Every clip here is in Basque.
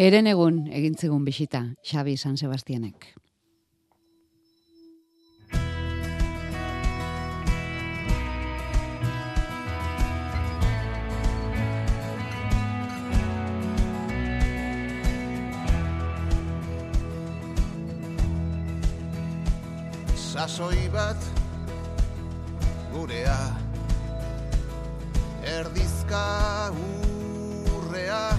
Eren egun egintzigun bisita, Xabi San Sebastianek. Sasoi bat gurea Erdizka urrea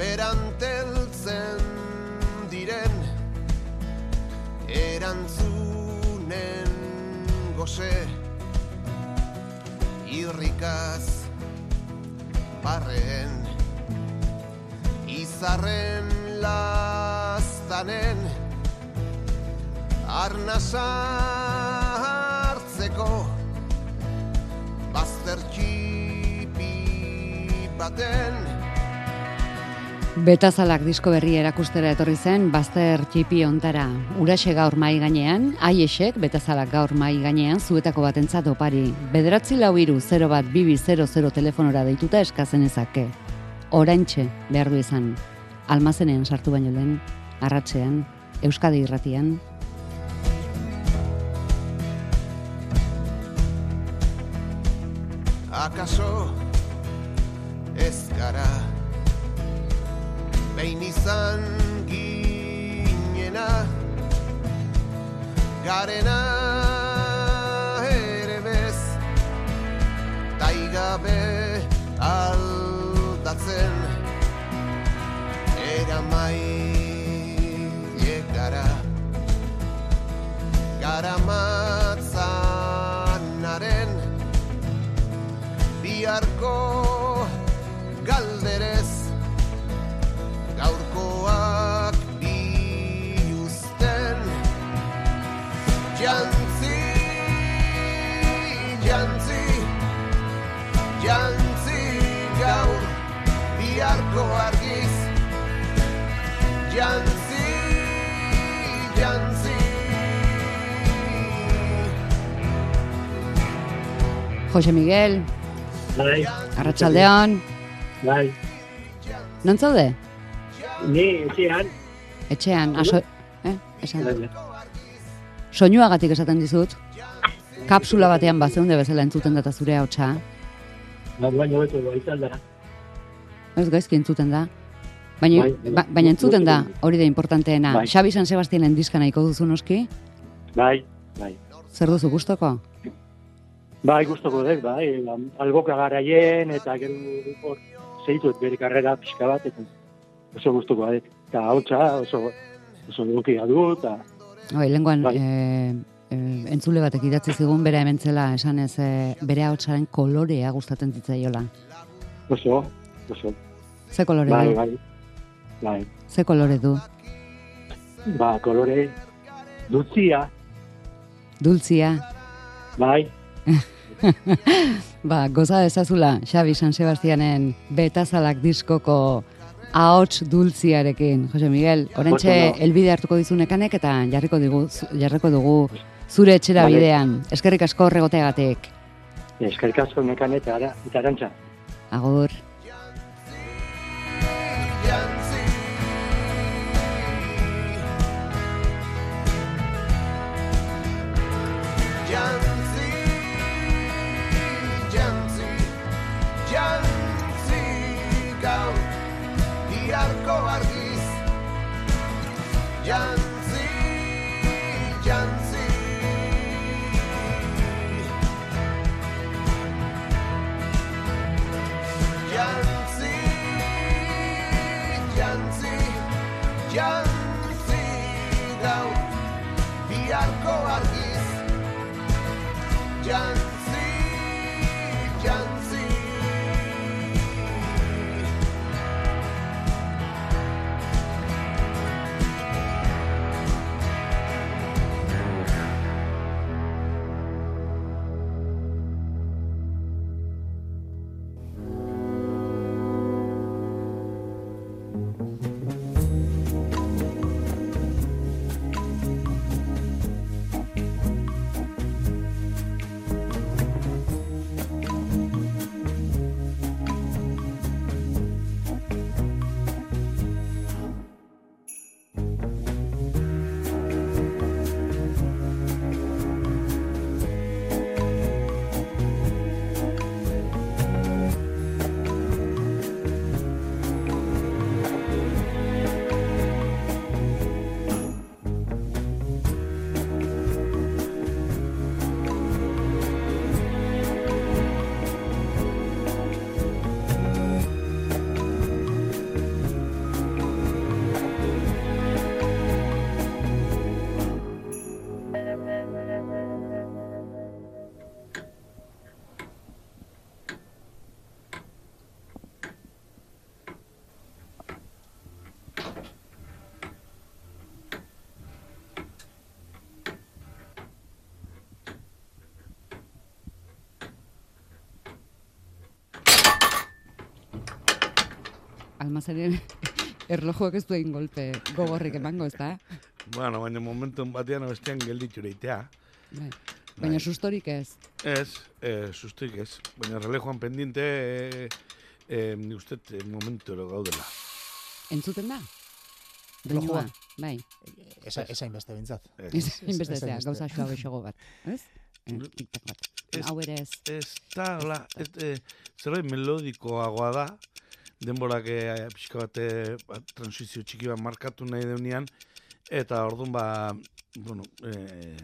beranteltzen diren erantzunen goze irrikaz barren izarren lastanen arnasa hartzeko bazter txipi baten Betazalak disko berri erakustera etorri zen Bazter txipi ontara. Uraxe gaur mai gainean, aiesek betazalak gaur mai gainean zuetako batentzat opari. Bederatzi lau iru 0 bat bibi 00 telefonora deituta eskazen ezake. Oraintxe behar du izan. Almazenean sartu baino lehen, arratzean, Euskadi irratian. Akaso ez gara behin izan ginena garena ere bez taigabe aldatzen era mai gara matzanaren biharko Jose Miguel, Bai, Arratsaldeon. bai. Non zaude? Ni etxean, Etxean, aso... Eh? Esan. bai, Soinuagatik esaten dizut. Kapsula batean bazeunde bezala entzuten data zure hautsa. bai, baina beto bai izan da. Ez gaizki entzuten da. Baina, Bai, bai. ba, baina entzuten da, hori da importanteena. Bai. Xabi San Sebastianen diska nahiko duzu noski? Bai, bai. Zer duzu gustoko? Bai, gustoko dut, bai. Alboka garaien eta gero hor zeitut bere karrera pixka bat, eta oso gustoko dut. Eta hautsa oso, oso dukia du, eta Bai, lenguan Bai. eh, entzule batek idatzi zigun bere hementzela esanez eh, bere hautsaren kolorea gustatzen zitzaiola. oso, oso. Ze kolore Bai, bai. Bai, Ze kolore du? ba, kolore dulzia, Dultzia. bai, Ba, goza dezazula Xabi San Sebastianen betazalak diskoko ahots dultziarekin. Jose Miguel, orentxe Oso ondo. elbide hartuko dizunekanek eta jarriko dugu, jarriko dugu zure etxera Vale. bidean. Eskerrik asko horregoteagatik. eskerrik asko nekan eta, ara, eta arantza. Agur. Jantzi gaur biharko argiz. Jantzi almazenen erlojuak ez duen golpe gogorrik emango, ez da? Bueno, baina momentu batean bestean gelditu reitea. Bai. Baina sustorik ez. Ez, eh, susturik ez. Baina relejoan pendiente, eh, eh, ni uste momentu ero gaudela. Entzuten da? Doinua, bai. Esa, esa inbeste bintzat. Ez, Inbeste ez- zea, gauza xua bat. Ez? Eh, bat. Ez- Hau ere ez. ez da, hola, eh, zerbait melodikoagoa da, denborak eh, pixka bat ba, transizio txiki bat markatu nahi deunean, eta orduan ba, bueno, eh,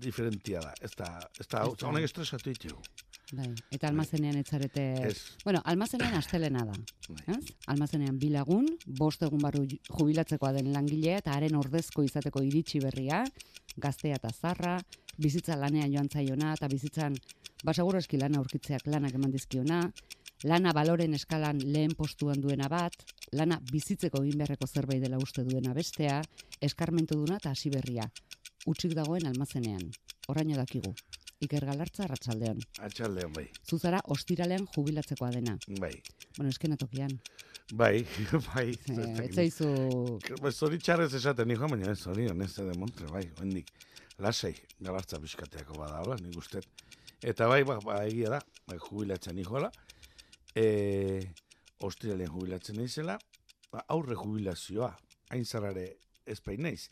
diferentia da, ez da, ez da, honek estresatu ditu. Bai. Eta almazenean etzarete... Ez. Bueno, almazenean astelena da. Bai. Ez? Almazenean bi lagun, bost egun barru jubilatzekoa den langilea eta haren ordezko izateko iritsi berria, gaztea eta zarra, bizitza lanean joan zaiona eta bizitzan basaguro eski lana aurkitzeak lanak eman dizkiona, lana baloren eskalan lehen postuan duena bat, lana bizitzeko egin beharreko zerbait dela uste duena bestea, eskarmentu duna eta hasi berria. Utsik dagoen almazenean. Oraino dakigu. Iker Galartza Arratsaldean. Atxaldean, bai, Zuzara ostiralean jubilatzekoa dena. bai, Bueno, eskenatokian. bai, bai. Ze, ez dakit. ez zaizu... Ba, Zori txarrez esaten nijo, baina ez hori, honez de montre, bai, hendik. Lasei, galartza bizkateako bada, hola, nik uste. Eta bai, ba, ba, egia da, bai, jubilatzen nijola. E, Ostiralean jubilatzen naizela, ba, aurre jubilazioa, hain zarare ez naiz.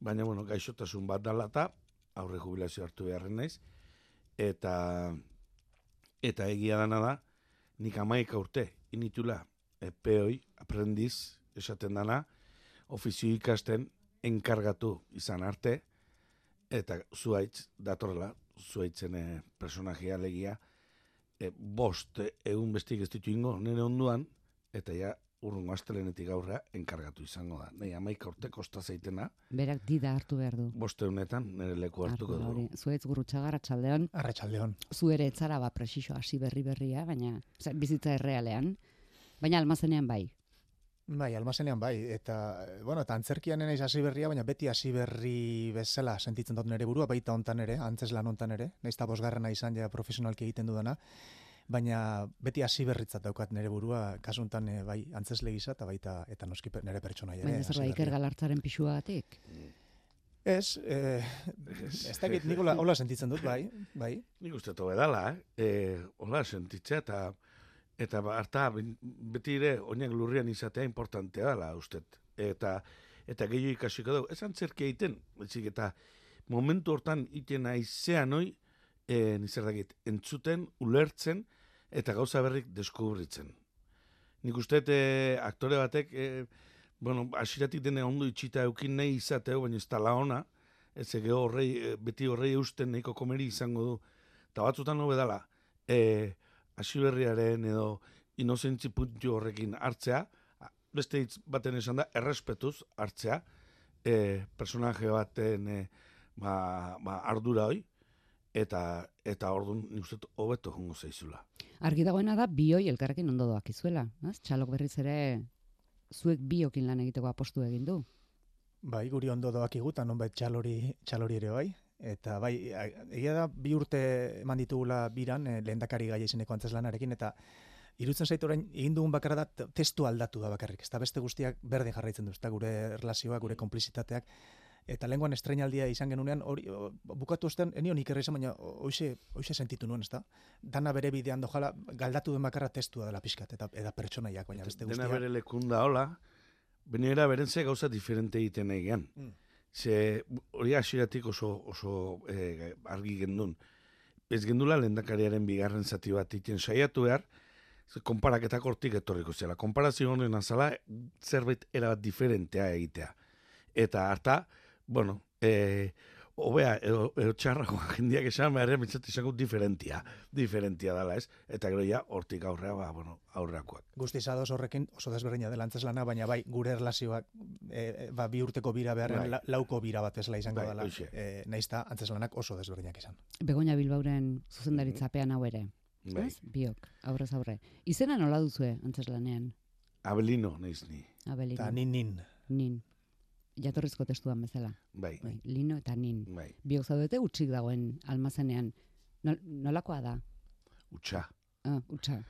Baina, bueno, gaixotasun bat dala eta aurre jubilazio hartu beharren naiz. Eta, eta egia dana da, nik amaika urte, initula, epeoi, aprendiz, esaten dana, ofizio ikasten enkargatu izan arte, eta zuaitz, datorrela, zuaitzen eh, personajea legia, e, bost eh, egun bestik ez ditu ingo, nire onduan, eta ja, urrungo astelenetik aurrea enkargatu izango da. Nei, amaika urte kosta zeitena, Berak dida hartu behar du. bost egunetan nire leku hartuko Hartu du. Zuetz gurutxagar atxaldeon, Arratxaldeon. zu ere etzara ba presixo hasi berri berria, baina bizitza errealean. Baina almazenean bai. Bai, almazenean bai, eta, eh, bueno, eta antzerkian naiz hasi berria, baina beti hasi berri bezala sentitzen dut nere burua, baita hontan ere, antzes lan hontan ere, naiz eta bosgarrena izan ja profesionalki egiten dudana, baina beti hasi berritzat daukat nere burua, kasuntan eh, bai antzesle gisa eta baita eta noski nere pertsonaia ere. Baina zer da hasi Iker. Galartzaren pixuagatik. Ez, eh, ez dakit nik hola, hola sentitzen dut, bai, bai. Nik uste tobe dala, eh? E, hola, sentitzea eta eta ba, harta beti ere oinak lurrian izatea importantea dela uste. Eta eta gehiago ikasiko dugu. Ez antzerki egiten, baizik eta momentu hortan iten aizean hoi, e, nizer dakit, entzuten, ulertzen, eta gauza berrik deskubritzen. Nik uste e, aktore batek, e, bueno, asiratik dene ondo itxita eukin nahi izateo, baina ez tala ona, ez ege horrei, beti horrei eusten nahiko komeri izango du. Eta batzutan hobe dala, e, asiberriaren edo inozentzi puntu horrekin hartzea, beste hitz baten esan da, errespetuz hartzea, e, personaje baten e, ba, ba, ardura hoi, eta eta ordun nik uste hobeto jongo zaizula. Argi dagoena da bioi elkarrekin ondo doak izuela. Ez? Txalok berriz ere zuek biokin lan egiteko apostu egin du. Bai, guri ondo doak igutan, nonbait txalori, txalori ere bai. Eta bai, egia da bi urte eman ditugula biran, eh, lehendakari gai izeneko antzeslanarekin, eta irutzen zaitu orain egin dugun bakarra da te- testu aldatu da bakarrik. Ez da beste guztiak berdin jarraitzen du, ez da gure erlazioak, gure konplizitateak. Eta lenguan estreinaldia izan genunean, hori, bukatu osten, enion ikerra izan, baina hoxe, hoxe sentitu nuen, ez da? Dana bere bidean dojala, galdatu den bakarra testua dela pixkat, eta, eta pertsonaiak, baina beste Dena guztiak. bere lekunda hola, benera berentzea gauza diferente egiten egian. Mm. Ze hori hasiratik oso, oso eh, argi gendun. Ez gendula lehendakariaren bigarren zati bat egiten saiatu behar, konparaketak hortik etorriko zela. Konparazio honen azala zerbait erabat diferentea egitea. Eta harta, bueno, eh, Obea, edo, edo txarragoa jendiak esan behar, mitzat izango diferentia, diferentia dela, ez? Eta gero ja, hortik aurrea, ba, bueno, aurreakoak. Guztiz ados horrekin oso desberdina dela antzeslana, baina bai gure erlazioak e, ba, bi urteko bira beharren Bai. la, lauko bira bat ezla izango Bai, dela. E, naizta antzeslanak oso desberdinak izan. Begoña Bilbauren zuzendaritzapean hau ere. Bai. Ez? Biok, aurrez aurre. Izena nola duzue antzeslanean? Abelino, naiz ni. Abelino. Eta nin nin. Nin. Jatorrizko testuan bezala. Bai, Bai, lino eta nin. bai. Biok zaudete utxik dagoen almazenean. Nol, nolakoa da? Utsa. Ah, utxa.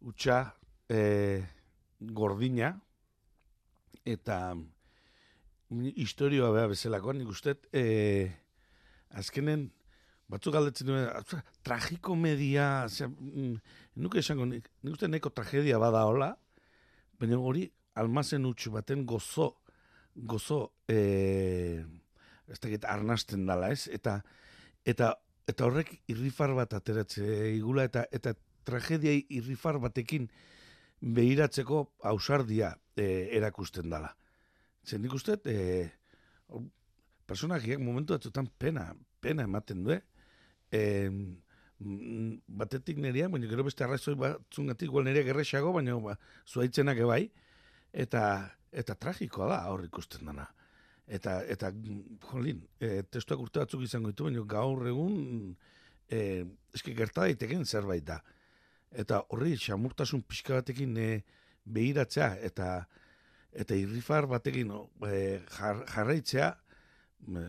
Utsa, eh, gordina, eta mm, historioa beha bezalako, nik uste, e, azkenen, batzuk galdetzen duen, "Atza, tragikomedia, osea, mm, nuke esango, nik, nik uste neko tragedia bada hola, baina hori almazen utxu baten gozo, gozo, e, ez dakit, arnasten dala, ez? Eta, eta, eta horrek irrifar bat ateratze igula, eta, eta tragedia irrifar batekin behiratzeko ausardia e, erakusten dala. Zer nik uste, e, personakiak momentu batzutan pena, pena ematen du, e, batetik neria, baina gero beste arrazoi batzungatik, igual neria gerrexago, baina ba, zuaitzenak ebai, eta, eta tragikoa da hor ikusten dana. Eta, eta jolin, e, testuak urte batzuk izango ditu, baina gaur egun, e, eski gerta daiteken zerbait da. Eta horri, xamurtasun pixka batekin e, behiratzea, eta eta irrifar batekin e, jar, jarraitzea,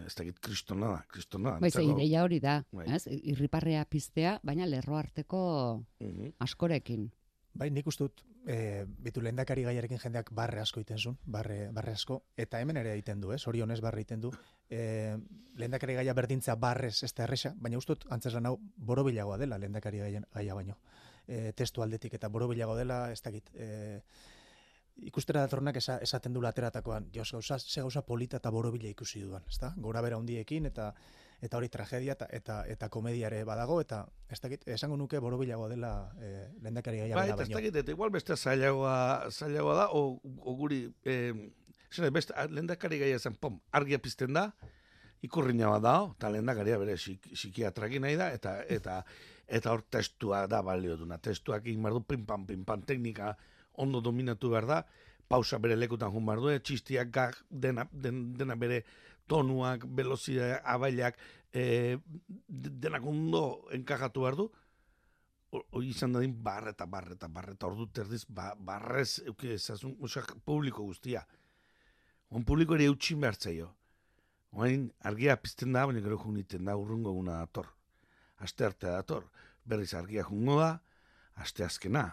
ez dakit kristona da, kristona da. Bai, Antzeko- ideia hori da, Bai. ez? Irriparrea piztea, baina lerro arteko Mhm. askorekin. Bai, nik uste dut, e, bitu lehendakari gaiarekin jendeak barre asko egiten zuen, barre, barre asko, eta hemen ere egiten du, ez? Hori honez barre egiten du. E, lehendakari gaia berdintza barrez ez da erresa, baina uste dut, antzeslan hau, borobilagoa dela lehendakari gaia, gaia baino. E, testu aldetik eta borobilagoa dela, ez dakit, e, ikustera datornak esa, esaten du lateratakoan, jos gauza, ze gauza polita eta borobila ikusi duan, ezta? Gora bera hundiekin eta eta hori tragedia eta eta, eta komedia ere badago eta ez dakit, esango nuke borobilagoa dela e, lehendakari gaia Bai, bera eta ez dakit, eta igual beste zailagoa, zailagoa da, o, o guri, eh, zene, beste, lehendakari gaia zen, pom, argia pizten da, ikurrina bat da, eta lehendakaria bere psik, psikiatraki nahi da, eta, eta, eta hor testua da balio duna. Testuak egin behar du, pim-pam, pim-pam, teknika ondo dominatu behar da, pausa bere lekutan jun behar du, eh, txistiak gag, dena, den, dena bere tonuak, velozidea, abailak, eh, de- denak ondo enkajatu behar du, hori izan dadin barre eta barre eta barre eta ordu terdiz ba, barrez euki ezazun, osea, publiko guztia. On publiko ere eutxin behar zaio. Oain argia pizten da, baina gero juniten da urrungo guna dator. Aste artea dator. Berriz argia jungo da, aste azkena.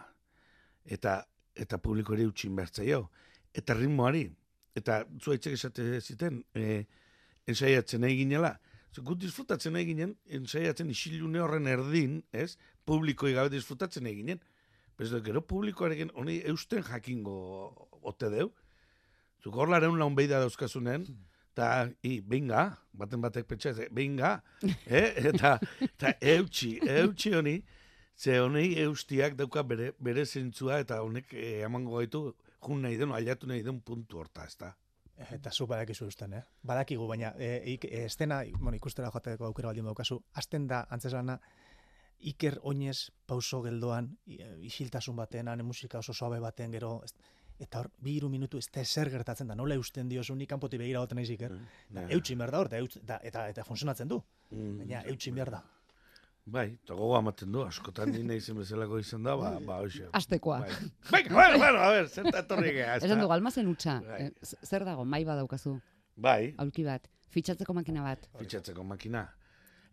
Eta, eta publiko ere eutxin behar zaio. Eta ritmoari. Eta zuaitzek esate ziten, e, ensaiatzen ginela. Ze Gut disfrutatzen nahi ginen, ensaiatzen isilune horren erdin, ez? publikoi gabe disfrutatzen nahi ginen. Bez da, gero publikoarekin honi eusten jakingo ote deu. Zuk hor lareun laun beida dauzkazunen, eta, i, binga, baten batek pentsa, ez, binga, eh? eta, eta eutxi, eutxi honi, ze honi eustiak dauka bere, bere zentzua, eta honek eh, emango gaitu, jun nahi den, ailatu nahi den puntu horta, ez da. Eta zu badakizu eusten, eh? Badakigu, baina e, e, estena, bueno, ikustera joateko aukera baldin daukazu, azten da, antzeslana, Iker oinez pauso geldoan, i- e, isiltasun batean, ane musika oso suabe baten gero, eta hor, bi hiru minutu ez da ezer gertatzen da, nola eusten diozu, nik kanpoti begira goten naiz Iker. Ja. Eutxin behar da hor, eta, eta, eta, eta funtzionatzen du, Mm. baina eutxin behar da. Bai, eta gogoa ematen du, askotan ni nahi zen bezalako izan da, ba, ba, hoxe. Astekoa. Bai. Venga, bueno, bueno, a ver, zerta etorri gea, Esan dugu, almazen utxa. Bai. Eh, Zer dago, mai badaukazu, Bai, aulki bat, fitxatzeko makina bat. fitxatzeko makina.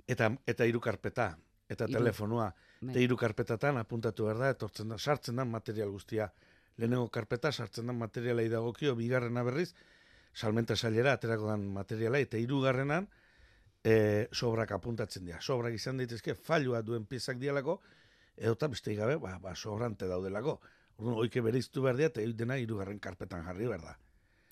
Eta, eta hiru karpeta, eta Hiru. telefonua. Bai. Eta hiru karpetatan apuntatu behar da, etortzen da, sartzen da material guztia. Lehenengo karpeta, sartzen da materialai dagokio, bigarrena berriz, salmenta sailera, aterako dan materiala, eta hirugarrenan e, sobrak apuntatzen dira. Sobrak izan daitezke, failua duen piezak dialako, edota beste gabe, ba, ba, sobrante daudelako. Orduan, oike bereiztu behar dira, eta dena hirugarren karpetan jarri behar da.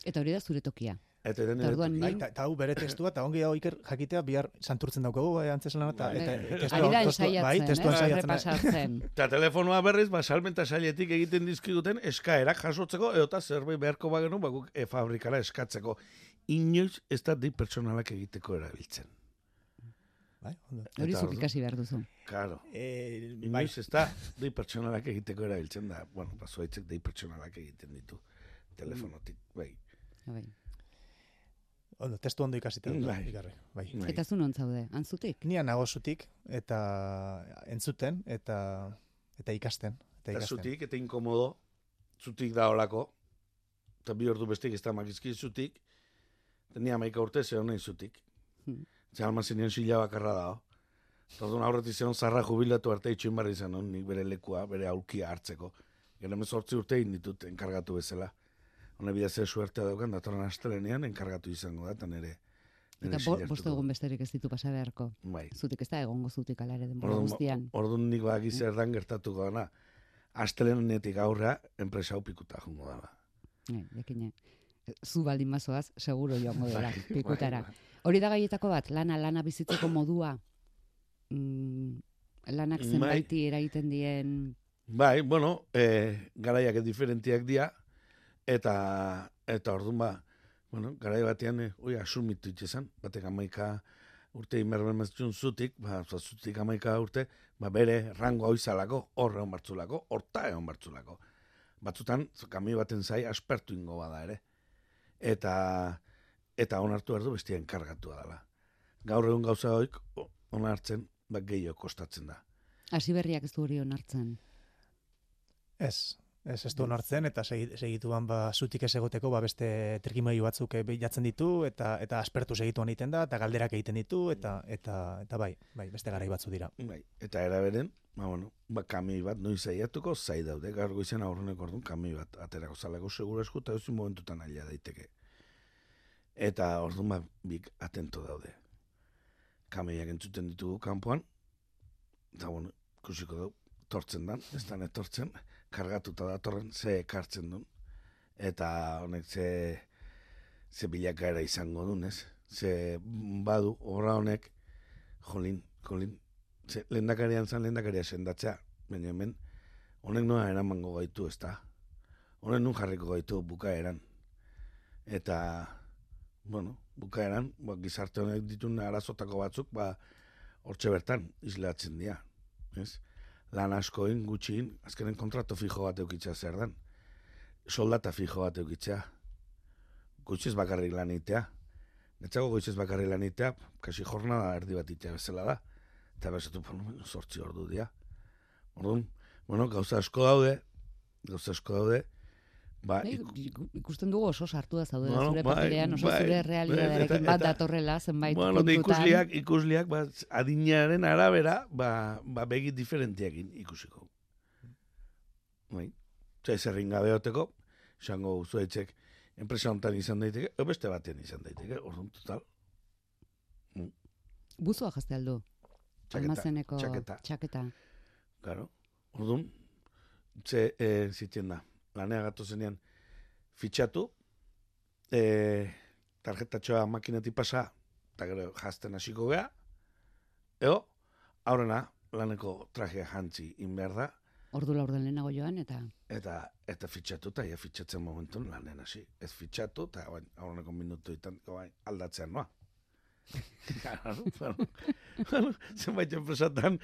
Eta hori da zure tokia. Eta den Eta Bai, hau bere testua, eta ongi hau Iker jakitea bihar santurtzen daukagu, eh, antzeslana, eta, Bai. eta, Ari testua- da testua- ensaiatzen, bai, testua eh? eh? Repasatzen. Eta telefonoa berriz, ba, salmenta sailetik egiten dizkiguten eskaerak jasotzeko, edota zerbait beharko bagenu, ba, guk e, fabrikara eskatzeko. Inoiz ez da di pertsonalak egiteko erabiltzen. Bai, ondo. Hori zuk ikasi behar duzu. Claro. Eh, bai, ez da dei pertsonalak egiteko erabiltzen da. Bueno, ba, zuaitzek dei pertsonalak egiten ditu telefonotik. Bai. Bai. ondo, testu ondo ikasita dut, Bai. ikarri, bai. bai. Eta zu non zaude, antzutik? Nia nago zutik, eta entzuten, eta eta ikasten. Eta Eta ikasten. zutik, eta inkomodo, zutik da olako, eta bi ordu bestik ez da makizki zutik, eta ni amaika urte ze honen zutik. Hmm. Ze almazen nien sila bakarra da. Eta orduan aurretik zeon zarra jubilatu arte itxoin barri izan hon, nik bere lekua, bere aulkia hartzeko. Gero emezortzi urte egin ditut enkargatu bezala. Hone bidez ze suertea daukan, datorren astelenean enkargatu izango da, eta nire, nire Eta bost egun besterik ez ditu pasa beharko. Bai. Zutik ez da egongo zutik ala ere denbora Orduan, guztian. orduan nik baki zer dan gertatuko dana. Astelenetik aurrea, enpresa hau pikuta jungo dala. Eh, jakine. Zu baldin mazoaz, seguro joango dela, Bai, pikutara. bai, bai. Hori da gaietako bat, lana, lana bizitzeko modua. Mm, lanak Bai. zenbaiti eragiten dien... Bai, bueno, e, garaiak diferentiak dira, eta, eta orduan ba, bueno, garai batean, e, oi, asumitu itxezan, batek amaika urte inberben maztun zutik, ba, zutik amaika urte, ba, bere rango hau izalako, horre hon bartzulako, horta egon bartzulako. Batzutan, kami baten zai, aspertu ingo bada ere. Eta, eta onartu behar du bestia enkargatu dela. Gaur egun gauza hoik, onartzen, ba, gehiago kostatzen da. Hasi berriak ez du hori onartzen. Ez, ez ez du onartzen, eta segi- segituan ba, zutik ez egoteko ba, beste trikimailu batzuk eh, bilatzen ditu, eta eta aspertu segituan egiten da, eta galderak egiten ditu, eta eta eta bai, bai, beste garai batzu dira. Bai, eta eraberen, ba, bueno, ba, kamioi bat noiz aiatuko zai daude, gaur goizen aurrenek orduan kamioi bat aterako zalako segura esku eta momentutan aila daiteke. Eta orduan ba, bik atento daude. Kamioiak entzuten ditugu kanpoan, eta bueno, ikusiko dugu, tortzen dan, ez da etortzen, kargatuta datorren, ze ekartzen duen, eta honek ze, ze bilakaera izango duen, ez? Ze badu, horra honek, jolin, jolin, ze, lehendakarian zan lehendakaria sendatzea, baina hemen, honek noa eramango gaitu, ez da? Honek nun jarriko gaitu bukaeran. Eta, bueno, bukaeran, ba, gizarte honek ditun arazotako batzuk, ba, hortxe bertan, islatzen dira, ez? Lan askoin, gutxiin, azkenen kontrato fijo bat eukitzea zer dan. Soldata fijo bat eukitzea. Gutxiz bakarrik lan egitea. Netzago goitzez bakarri lan egitea, kasi jornada erdi bat itea bezala da. Eta bezatu, bueno, sortzi ordu dia. Orduan, bueno, gauza asko daude, gauza asko daude, ba, iku- iku- ikusten dugu oso sartua zaudela Bueno, zure bai, paperean, oso bai, zure realitatearekin bat datorrela zenbait bueno, puntutan. ikusliak, ikusliak, ba, adinaren arabera, ba, ba begi diferentiakin ikusiko. Bai, Zai zerrin gabe oteko, esango zuetxek, enpresa hontan izan daiteke, o beste batean izan daiteke, orduan total, Buzua jazte aldu. Almazeneko txaketa. txaketa. Claro. Orduan, ze e, zitzen da, lanea gatu zenean, fitxatu, e, tarjetatxoa makinetik pasa, eta gero jazten hasiko gea, eo, aurrena, laneko trajea jantzi in behar da, Ordu laurden lehenago joan, eta eta eta fitxatu, eta ja fitxatzen momentun lanen hasi. Ez fitxatu, eta aurreneko minutuetan bain, aldatzean noa. Claro, bueno, bueno, zenbait enpresatan...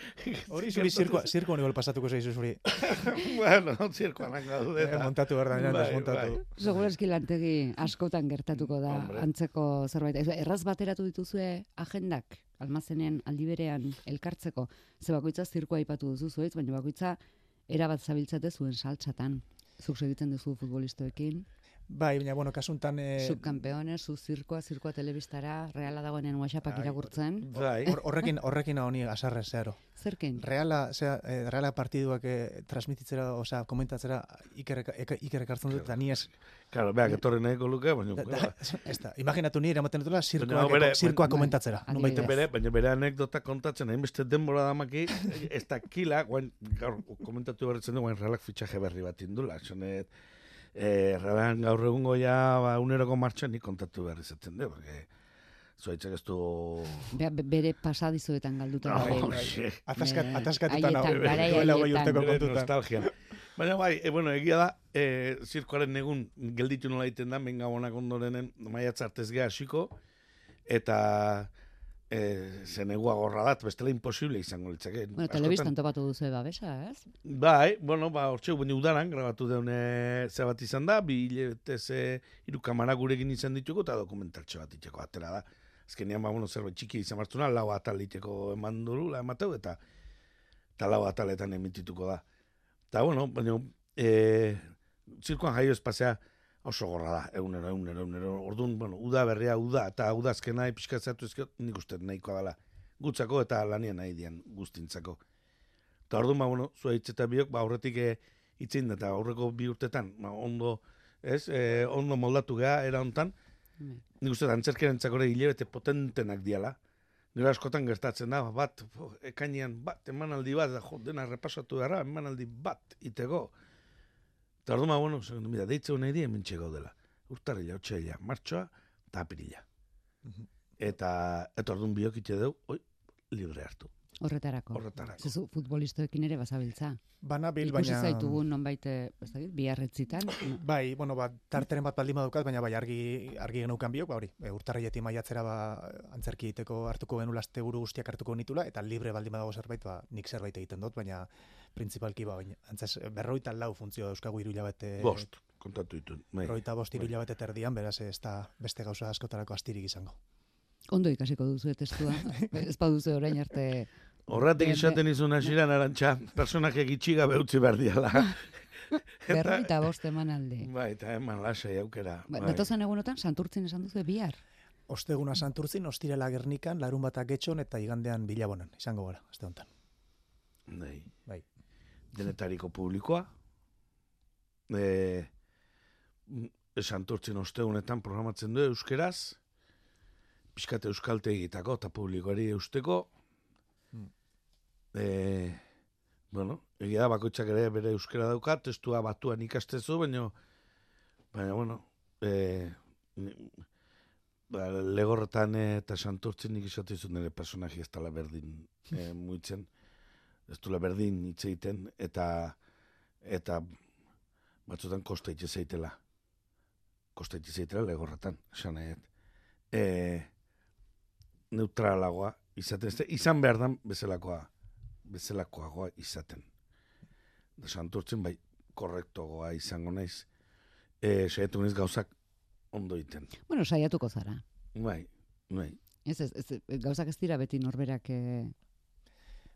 Hori zuri zirkoa, zirkoa igual pasatuko zaizu zuri. bueno, zirkoan gaude. Eh, montatu behar da, Bai, desmontatu. bai. Segurazki lantegi askotan gertatuko da Hombre. antzeko zerbait. Erraz bateratu dituzue agendak, almazenean aldi berean elkartzeko. Ze bakoitza zirkoa aipatu duzu zuetz, baina bakoitza erabat zabiltzate zuen saltxatan. Zuk egiten duzu futbolistoekin, Bai, baina, bueno, kasuntan... Eh, subkampeones, zu zirkoa, zirkoa telebistara, reala dagoenean whatsappak Bai, irakurtzen. Bai. hor- horrekin, horrekin honi asarre zero. Zerkin? Reala, zera, eh, reala partiduak eh, transmititzera, osea, komentatzera iker, eka- iker ekartzen dut, eta ni ez, Claro, beak etorri nahiko luke, baina... da, da, ez da, imaginatu ni eramaten dutela zirkoa, Baina, bere- zirkoa bai, komentatzera. Baina bere, baina bere anekdota kontatzen, hainbeste denbora damaki, ez da kila, guain, gaur, komentatu berretzen du, guain realak fitxaje berri bat indula, zonet, eh, realan gaur egungo ja, ba, uneroko martxan nik kontatu behar izaten du, porque, zoitzak ez du... Be, be- bere pasadizoetan galduta Oh, shit. Ataskat, ataskatuta nago. Duela haietan. urteko Bere kontutan. nostalgian. Baina bai, e, bueno, egia da, e, zirkoaren egun gelditu nola egiten da, benga honak ondorenen maiatza artez geha hasiko, eta e, zenegua gorra dat, bestela imposible izango litzake. Bueno, telebistan topatu duzu babesa, ez? Bai, bueno, ba, hortxe baina udaran, grabatu deune ze bat izan da, bi hilabete ze hiru kamara gurekin izan ditugu, eta dokumentaltxo bat itxeko atera da. Azkenean, ba, bueno, zerbait txiki izan martzuna, lau atal iteko eman duru, la emateu, eta, eta lau ataletan emitituko da. Eta, bueno, baina, e, zirkoan jaio espazea oso gorra da, egunero, egunero, egunero. Orduan, bueno, uda berria, uda, eta uda azkena pixkatzatu ezkio, nik uste nahikoa dela. Gutzako eta lanien nahi dian guztintzako. Eta orduan, ba, bueno, zua hitz eta biok, ba, aurretik e, itzein eta aurreko bi urtetan, ba, ondo, ez, e, ondo moldatu geha, era hontan, Bai. nik uste antzerkeren txakore hilebete potentenak diala. Gero askotan gertatzen da, bat, ekainean, bat, emanaldi bat, da, jo, dena repasatu gara, emanaldi bat, itego. Eta ordu ma, bueno, segundu, mira, deitze nahi di, hemen txego dela. Urtarrila, otxaila, martxoa, eta apirila. Eta, eta orduan biok ite deu, oi, libre hartu, Horretarako. horretarako. Zezu futbolistoekin ere bazabiltza. Bana bil, Ikusi baina... zaitugu nonbait, eh, ez dakit, biarretzitan. Bai, bueno, ba, tarteren bat baldin badukat, baina bai, argi, argi geneukan biok, ba, hori, e, urtarrietik maiatzera ba, antzerki egiteko hartuko genula aste buru guztiak hartuko nitula, eta libre baldin badago zerbait, ba, nik zerbait egiten dut, baina principalki, ba, baina, antzaz, berroita lau funtzio euskagu hiru hilabete, Bost, kontatu ditut. Bai. berroita bost hiru Bai. hilabete terdian, beraz ez da beste gauza askotarako astirik izango. Ondo ikasiko duzu testua. ez baduzu orain arte Horratik Be- izaten izun hasieran arantxa, personak egitxi gabe utzi behar diala. berroita bost emanaldi. Bai, eta eman lasai aukera. Ba, bai. Datozen egunotan santurtzin esan duzu bihar. Osteguna santurtzin, ostirela gernikan, larun batak getxon eta igandean bilabonan, izango gara, aste honetan. Bai. Bai. Denetariko publikoa. E, santurtzin ostegunetan programatzen du euskeraz. Piskate euskalte egitako eta publikoari eusteko. E, bueno, egia da bakoitzak ere bere euskera dauka, testua batuan ikastezu, baina, baina, bueno, e, ni- ba, legorretan eta santurtzin nik izatizun nire personaji ez dela berdin e, muitzen ez duela berdin hitz egiten eta eta batzutan kosta hitz zeitela. Kosta hitz zeitela legorretan, esan nahi. E, neutralagoa izaten, izan behar dan bezalakoa, bezalakoagoa izaten. Da santurtzen bai korrektogoa izango naiz. E, saiatu naiz gauzak ondo egiten. Bueno, saiatuko zara. Bai, bai. Ez, ez, ez, gauzak ez dira beti norberak eh,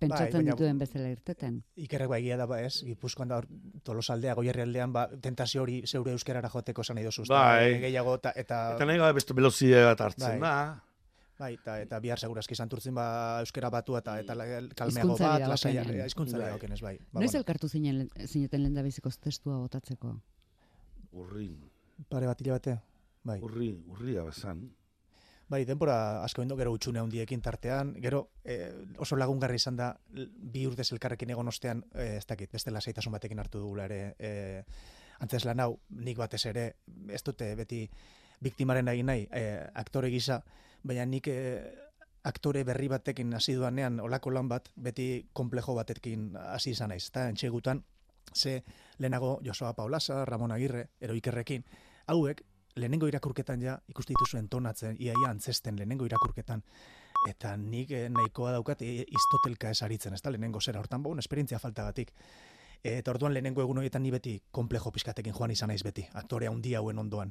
pentsatzen baina- dituen bezala irteten. Ikerrek ba egia da ba ez, Gipuzkoan da tolosaldea, goierri aldean, ba, tentazio hori zeure euskerara joteko esan nahi dozu. ezta? Bai. Gehiago, eta, eta, Eta nahi gabe beste bat hartzen Bai. da. Bai, eta, eta bihar segurazki santurtzen ba euskera batu eta, eta kalmeago bat, lasai, dagokenean. hizkuntzari Bai. dagokenez, bai. Ba, Noiz elkartu zinen, zineten lehen da testua botatzeko? Urrin, pare bat hilabete, bai. urri, urria bazan. Bai, denbora asko indo, gero utxune handiekin tartean, gero eh, oso lagungarri izan da bi urtez elkarrekin egon ostean, eh, ez dakit, beste lasaitasun batekin hartu dugula ere, eh, antzes lan hau, nik batez ere, ez dute beti biktimaren egin nahi, eh, aktore gisa, baina nik eh, aktore berri batekin hasi duanean olako lan bat, beti komplejo batekin hasi izan naiz, eta entxegutan, ze lehenago Josua Paulasa, Ramon Agirre, ero ikerrekin, hauek lehenengo irakurketan ja ikuste dituzu entonatzen, iaia antzesten lehenengo irakurketan, eta nik eh, nahikoa daukat eh, istotelka esaritzen, ez da, lehenengo zera hortan, bon, esperientzia faltagatik. Eta orduan lehenengo egun horietan ni beti komplejo pizkatekin joan izan naiz beti, aktore handi hauen ondoan.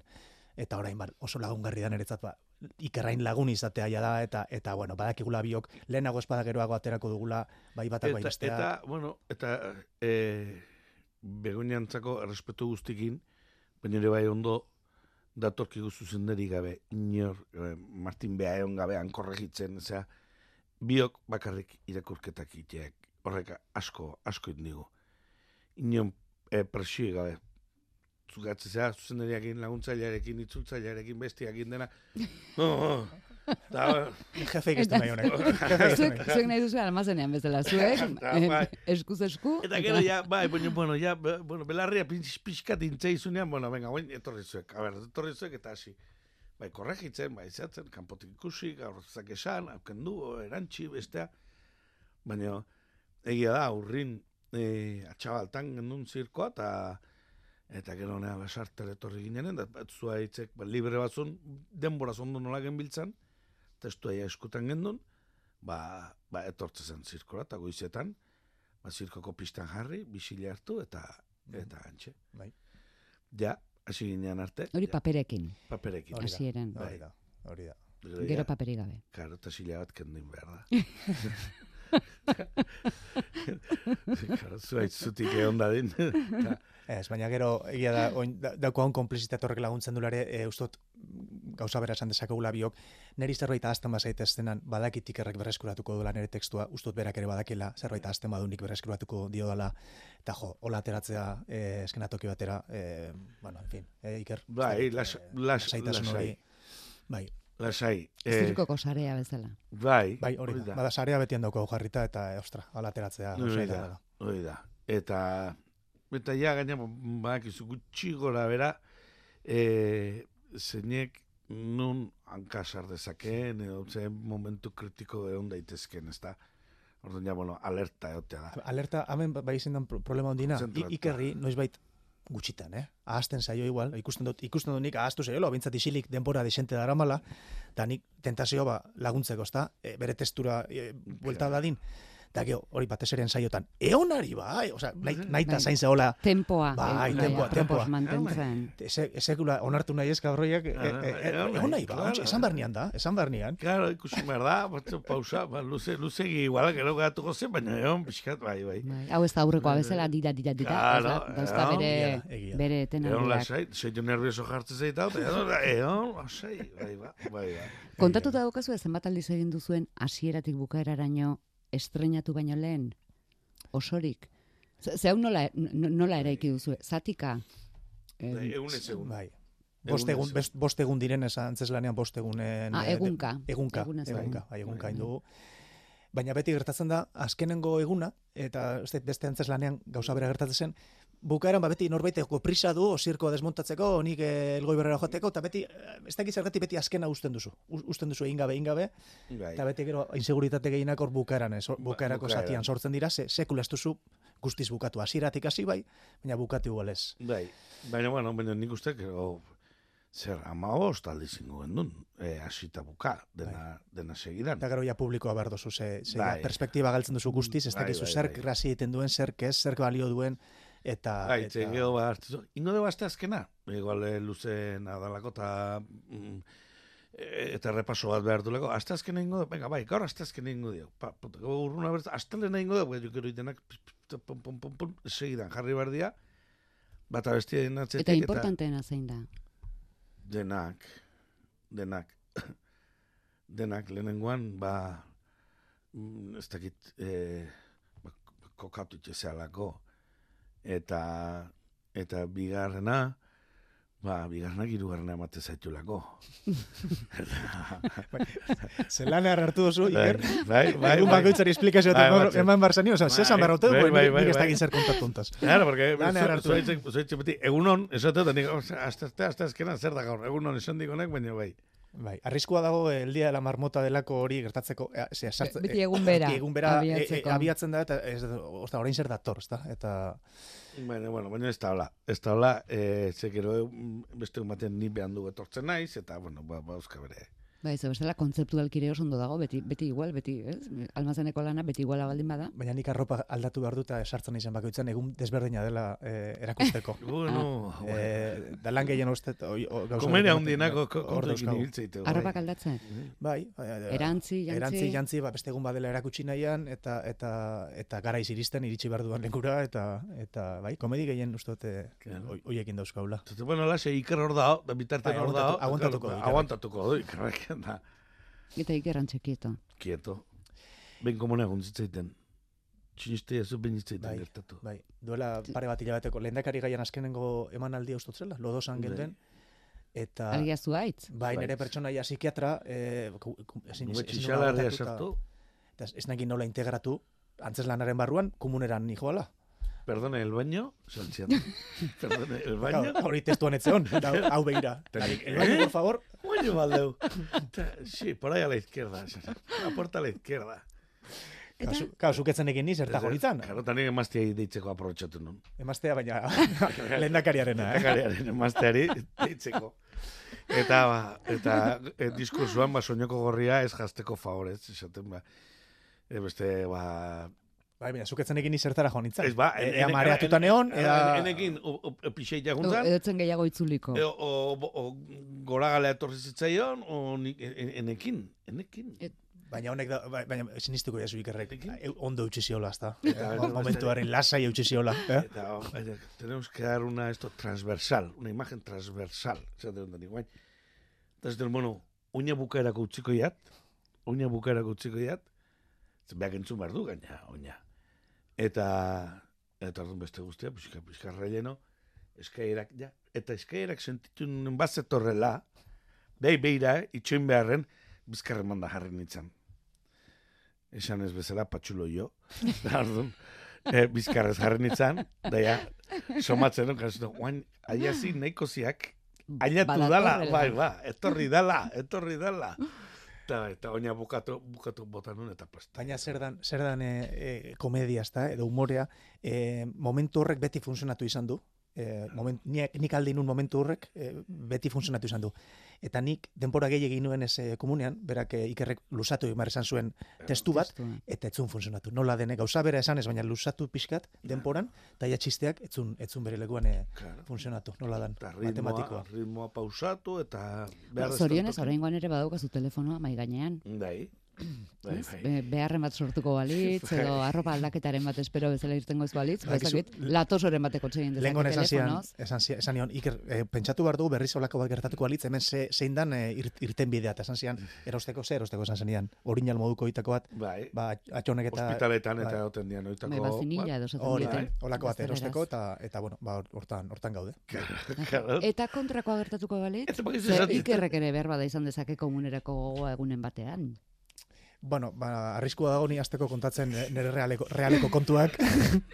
Eta orain bar, oso lagungarri da niretzat ba, ikerrain lagun izatea ja da, eta, eta bueno, badakigula biok, lehenago espada geroago aterako dugula, bai batak bai bestea. eta, bueno, eta e, begoiniantzako errespetu guztikin, baina ere bai ondo datorkigu zuzenderi gabe, inor, e, Martin Bea egon gabean korregitzen, osea, biok bakarrik irakurketak iteak, horrek asko, asko indigo. Inon e, presio gabe, zugatzea, zuzenderiakin, laguntzailearekin, itzultzailearekin, bestiakin dena. Oh, oh. Da, Jefeik ez nahi honek. Zuek, zuek nahi duzu almazenean bezala, zuek, Da, bai. eh, eskuz esku. Eta gero ja, bai, bueno, bueno, ja, bueno, belarria pix- pixkat intzeizunean, bueno, venga, oin, etorri zuek, a ber, etorri zuek eta hasi. Bai, korregitzen, bai, izatzen, kanpotik ikusi, gaur zak esan, auken du, erantxi, bestea. Baina, egia da, urrin, e, atxabaltan gendun zirkoa, eta eta gero nea lasarter etorri ginen, da zua hitzek, ba, libre batzun, denbora zondo nola genbiltzan, testua ja eskutan gendun, ba, ba etortze zen zirkora, eta goizetan, ba, zirkoko pistan jarri, bisile hartu, eta eta antxe. Bai. Ja, hasi ginean arte, Hori ja, paperekin, paperekin. Hori da. Hori da, hori da. Gero, Gero paperi gabe. Karo, eta sila bat kendin behar da. Karo, zuaitz zutik egon dadin. Ez, baina gero, egia da, oin, da, konplizitate horrek laguntzen dulare, e, ustot, gauza bera esan dezakegula biok, niri zerbait ahazten bazait estenan, badakit ikerrek berreskuratuko duela nire tekstua, ustot berak ere badakela, zerbait ahazten badu nik berreskuratuko dio dela, eta jo, hola ateratzea eh, eskenatoki batera, eh, bueno, en fin, eh, iker. Bai, ez las- eh, las- lasai. hori. Bai, Lasai. Eh, Zirkoko sarea bezala. bai, bai, hori da. Bada sarea betian dauko jarrita, eta, ostra, hala ateratzea. Hori da, da. hori da. Eta, eta ja gaina, badakizu gutxi gora bera, e, zeinek nun hankasar dezakeen, edo zen momentu kritiko egon daitezken, ez da? Orduan ja, bueno, alerta egotea da. Alerta, hemen bai pro- problema ondina. I- ikerri, noizbait gutxitan, eh? Ahazten zaio igual, ikusten dut, ikusten dut nik ahaztu zaio, bintzat isilik denbora desente daramala, eta nik tentazio ba laguntzeko, ezta? E, bere testura e, buelta dadin. Da gero, hori batez eren saiotan, eonari bai, osea, nahi, nahi ta Bai. zain zehola, Tempoa. Bai, tempoa, tempoa. mantentzen. eze, ezekula onartu nahi ez gaurroiak, e, Ah, e, e, egon nahi, egon nahi, ba, claro. ontsa, esan barnean da, esan barnean. Claro, ikusi behar da, batzu pausa, ba, luze, luzegi igual, gero gatuko zen, baina egon, pixkat, bai, bai. Bai, hau ez da aurrekoa bezala, dira, dira, dira. Claro, Dauzka- egon, bere, bere Egon etenaldiak. lasai, zeitu nervioso jartzen zaita, eta egon, egon, lasai, bai, ba, bai, ba. Kontatuta daukazu zenbat aldiz egin duzuen hasieratik bukaeraraino estrenatu baino lehen? Osorik? Ze hau nola, nola eraiki duzu? Zatika? Eh, Bai, Egun ez egun. Bai. Bost egun, Egunez. best- bost egun diren esan antzeslanean bost egunen... Ah, eh, de- egunka. Egunka, bai. egunka, bai, egunka indugu. Baina beti gertatzen da, azkenengo eguna, eta beste antzeslanean gauza bera gertatzen zen, bukaeran ba beti norbaiteko prisa du, zirkoa desmontatzeko, nik eh, elgoi berrera joateko, eta beti, eh, ez dakit zergatik beti azkena usten duzu. Usten duzu egin gabe, egin gabe, Bai. eta beti gero inseguritate gehienak hor bukaeran, ez, hor Ba, bukaerako bukaeran. zatian sortzen dira, ze, sekula ez duzu guztiz bukatu. Hasieratik hasi bai, baina bukatu igual ez. Bai, baina, bueno, baina nik uste, oh, zer, ama host aldi zingo gendun, e, asita buka, dena, dena segidan. Eta gero ja publikoa behar duzu, ze, ze Bai. perspektiba galtzen duzu guztiz, ez Bai, dakizu bai, zerk bai. egiten duen, zerk ez, zerk balio duen, eta... Bai, eta- gero bat, hartu, ingo dugu azte azkena, igual eh, luzen adalako eta mm, e- eta repaso bat behar duleko, azte azkena ingo dugu, venga, bai, gaur azte azkena ingo dugu, pa, puta, gero urruna bertz, azte lehena ingo dugu, gero gero itenak, pum, pum, pum, pum, segidan jarri behar dira, bata bestia atzetik, Eta importanteena zein da. Denak, denak, denak, lehenengoan, ba, mm, ez dakit, e, ba, kokatu itxezealako, eta, eta bigarrena, ba, bigarrenak hirugarrena emate zaitulako. Zelana hartu duzu, bai, Iker. bai, bai, Egun bai. bakoitzari esplikazio Bai, eta batzuk. eman barzani, oza, Bai, zesan behar haute, bai, bai, bai, nik ez bai. dakit zer kontatu hontaz. Claro, porque Lan hartu. zoitzek, zoitzek beti, egunon, esate, eta nik, azte, azte, azte, azkena, zer da gaur, egunon esan dikonek, baina bai. Bai, arriskua dago eh, el día de la marmota delako hori gertatzeko, eh, ze, sartzen, Beti egun bera, egun bera eh, eh, abiatzeko. abiatzen da, eta ez, osta, orain zer dator, ezta? Eta, Baina, bueno, baina ez da hola. Ez da hola, e, ze gero mm, beste baten ni behan du etortzen naiz, eta, bueno, ba, ba euska bere. Bai, ze bestela kontzeptualki ere oso ondo dago, beti, beti igual, beti, ez? Almazeneko lana beti iguala baldin bada. baina nik arropa aldatu behar dut eta sartzen izan bakoitzan egun desberdina dela eh, erakusteko. Bueno, bueno. eh, da lan gehien uste, ematen- handienako kontu ibiltzeite. Arropak aldatzen? Bai, eh, Erantzi, jantzi? Erantzi, jantzi, ba, beste egun badela erakutsi nahian, eta, eta, eta garaiz iristen, iritsi behar duan lekura, eta, eta bai, komedi gehien uste dute Claro. oi- hoiekin dauzkaula. Bueno, lase, iker hor da bitartean Bai, hor aguantatu- aguantatuko du, Ikerrek. Ikerrek, da. Eta ikerrantxe kieto. Kieto. Ben komuna egun zitzaiten. Txiniste ez ben zitzaiten Bai. gertatu. Bai, duela pare bat hilabeteko, lehendakari gaian azkenengo emanaldia ustotzela, lodosan Bai. geunden, eta... Argia zuaitz? Bai, nire Bai. pertsonaia psikiatra, eh, ezin, sartu. eta ez nahi nola integratu, antzeslanaren barruan, komuneran nijoala. Perdone, el baño, saltziat. Perdone, el baño. Claro, Hori testuan etzeon, hau begira. Tenik- El baño, por favor, Baño, baldeu. Sí, por ahí a la izquierda. La puerta a la izquierda. Eta, claro, zuketzen egin niz, zertako nintzen. Karo, eta nire emaztea deitzeko aprobetxatu nun. Emaztea, baina lehendakariarena, eh? Ekariaren emazteari deitzeko. Eta, ba, eta e, diskursuan, ba, soñoko gorria ez jazteko favorez, esaten, ba, e, beste, ba, Bai, baina zuketzen egin niz zertara joan nintzen. ez ba, E- ea mareatuta neon, ea... Enekin, O, juntzan, edotzen gehiago itzuliko. e, o, o, o, gora galea etorri zitzaion, o ni- en- enekin, enekin. Et- Baina honek da, bai, baina sinistuko jazu ikerrek, e, ondo eutxi ziola. Eta, Eh, Momentuaren lasai eutxi ziola. Eh? Eta, eta, tenemos que dar una esto transversal, una imagen transversal. Esaten dut guain. Eta ez den, bueno, oina bukaerako utziko iat, oina bukaerako utziko zen behak entzun behar du gaina, oina. Eta, eta orduan beste guztia, pixka, pixka relleno, eskairak, ja, eta eskairak sentitu nuen bazetorrela, behi behira, itxoin beharren, bizkarren manda jarri nintzen. Esan ez bezala, patxulo jo. Orduan, e, bizkarrez jarri nintzen, da ja, somatzen duen, kasu, oain, aiazi nahiko ziak, ailatu dala, bai, ba, etorri dala, etorri dala. Eta, eta oina bukatu, bukatu botan nun, eta presta. Baina zer dan, zer dan e, e, komedia, ezta, edo umorea, e, momentu horrek beti funtzionatu izan du. E, moment, nik, nik alde nun momentu horrek e, beti funtzionatu izan du. Eta nik denbora gehi egin nuen ez e, komunean, berak e, ikerrek lusatu egin behar esan zuen testu bat, Testua. eta etzun funtzionatu. Nola dene, gauza bera esan ez, baina lusatu pixkat denporan, eta ja txisteak etzun, etzun bere lekuan e, Claro. funtzionatu. Nola dan, Eta ritmoa, matematikoa. ritmoa pausatu, eta... Ba, Zorionez, oraingoan ere badaukazu telefonoa mai gainean. Bai, bai, bai. Be- beharren bat sortuko balitz, Bai. edo arropa aldaketaren bat espero bezala irtengo ez balitz, ba, Badakizu, ezakit, latosoren bateko txegin dezake Lehengon esan zian, esan, zian, esan nion, Iker, eh, pentsatu behar dugu berriz olako bat gertatuko balitz, hemen ze, zein dan eh, ir, irten bidea, eta esan zian, erosteko ze, erosteko esan zenian, orinal moduko itako bat, Bai, ba, atxonek eta... hospitaletan eta bai. egoten dian oitako... Bai, bazinilla edo esaten Hori, diete. olako bat erosteko, eta, eta bueno, ba, hortan, hortan gaude. Eta kontrakoa gertatuko balitz, ikerrek ere behar bada izan dezake komunerako gogoa egunen batean. Bueno, ba, arriskua dago ni azteko kontatzen nire realeko, realeko kontuak,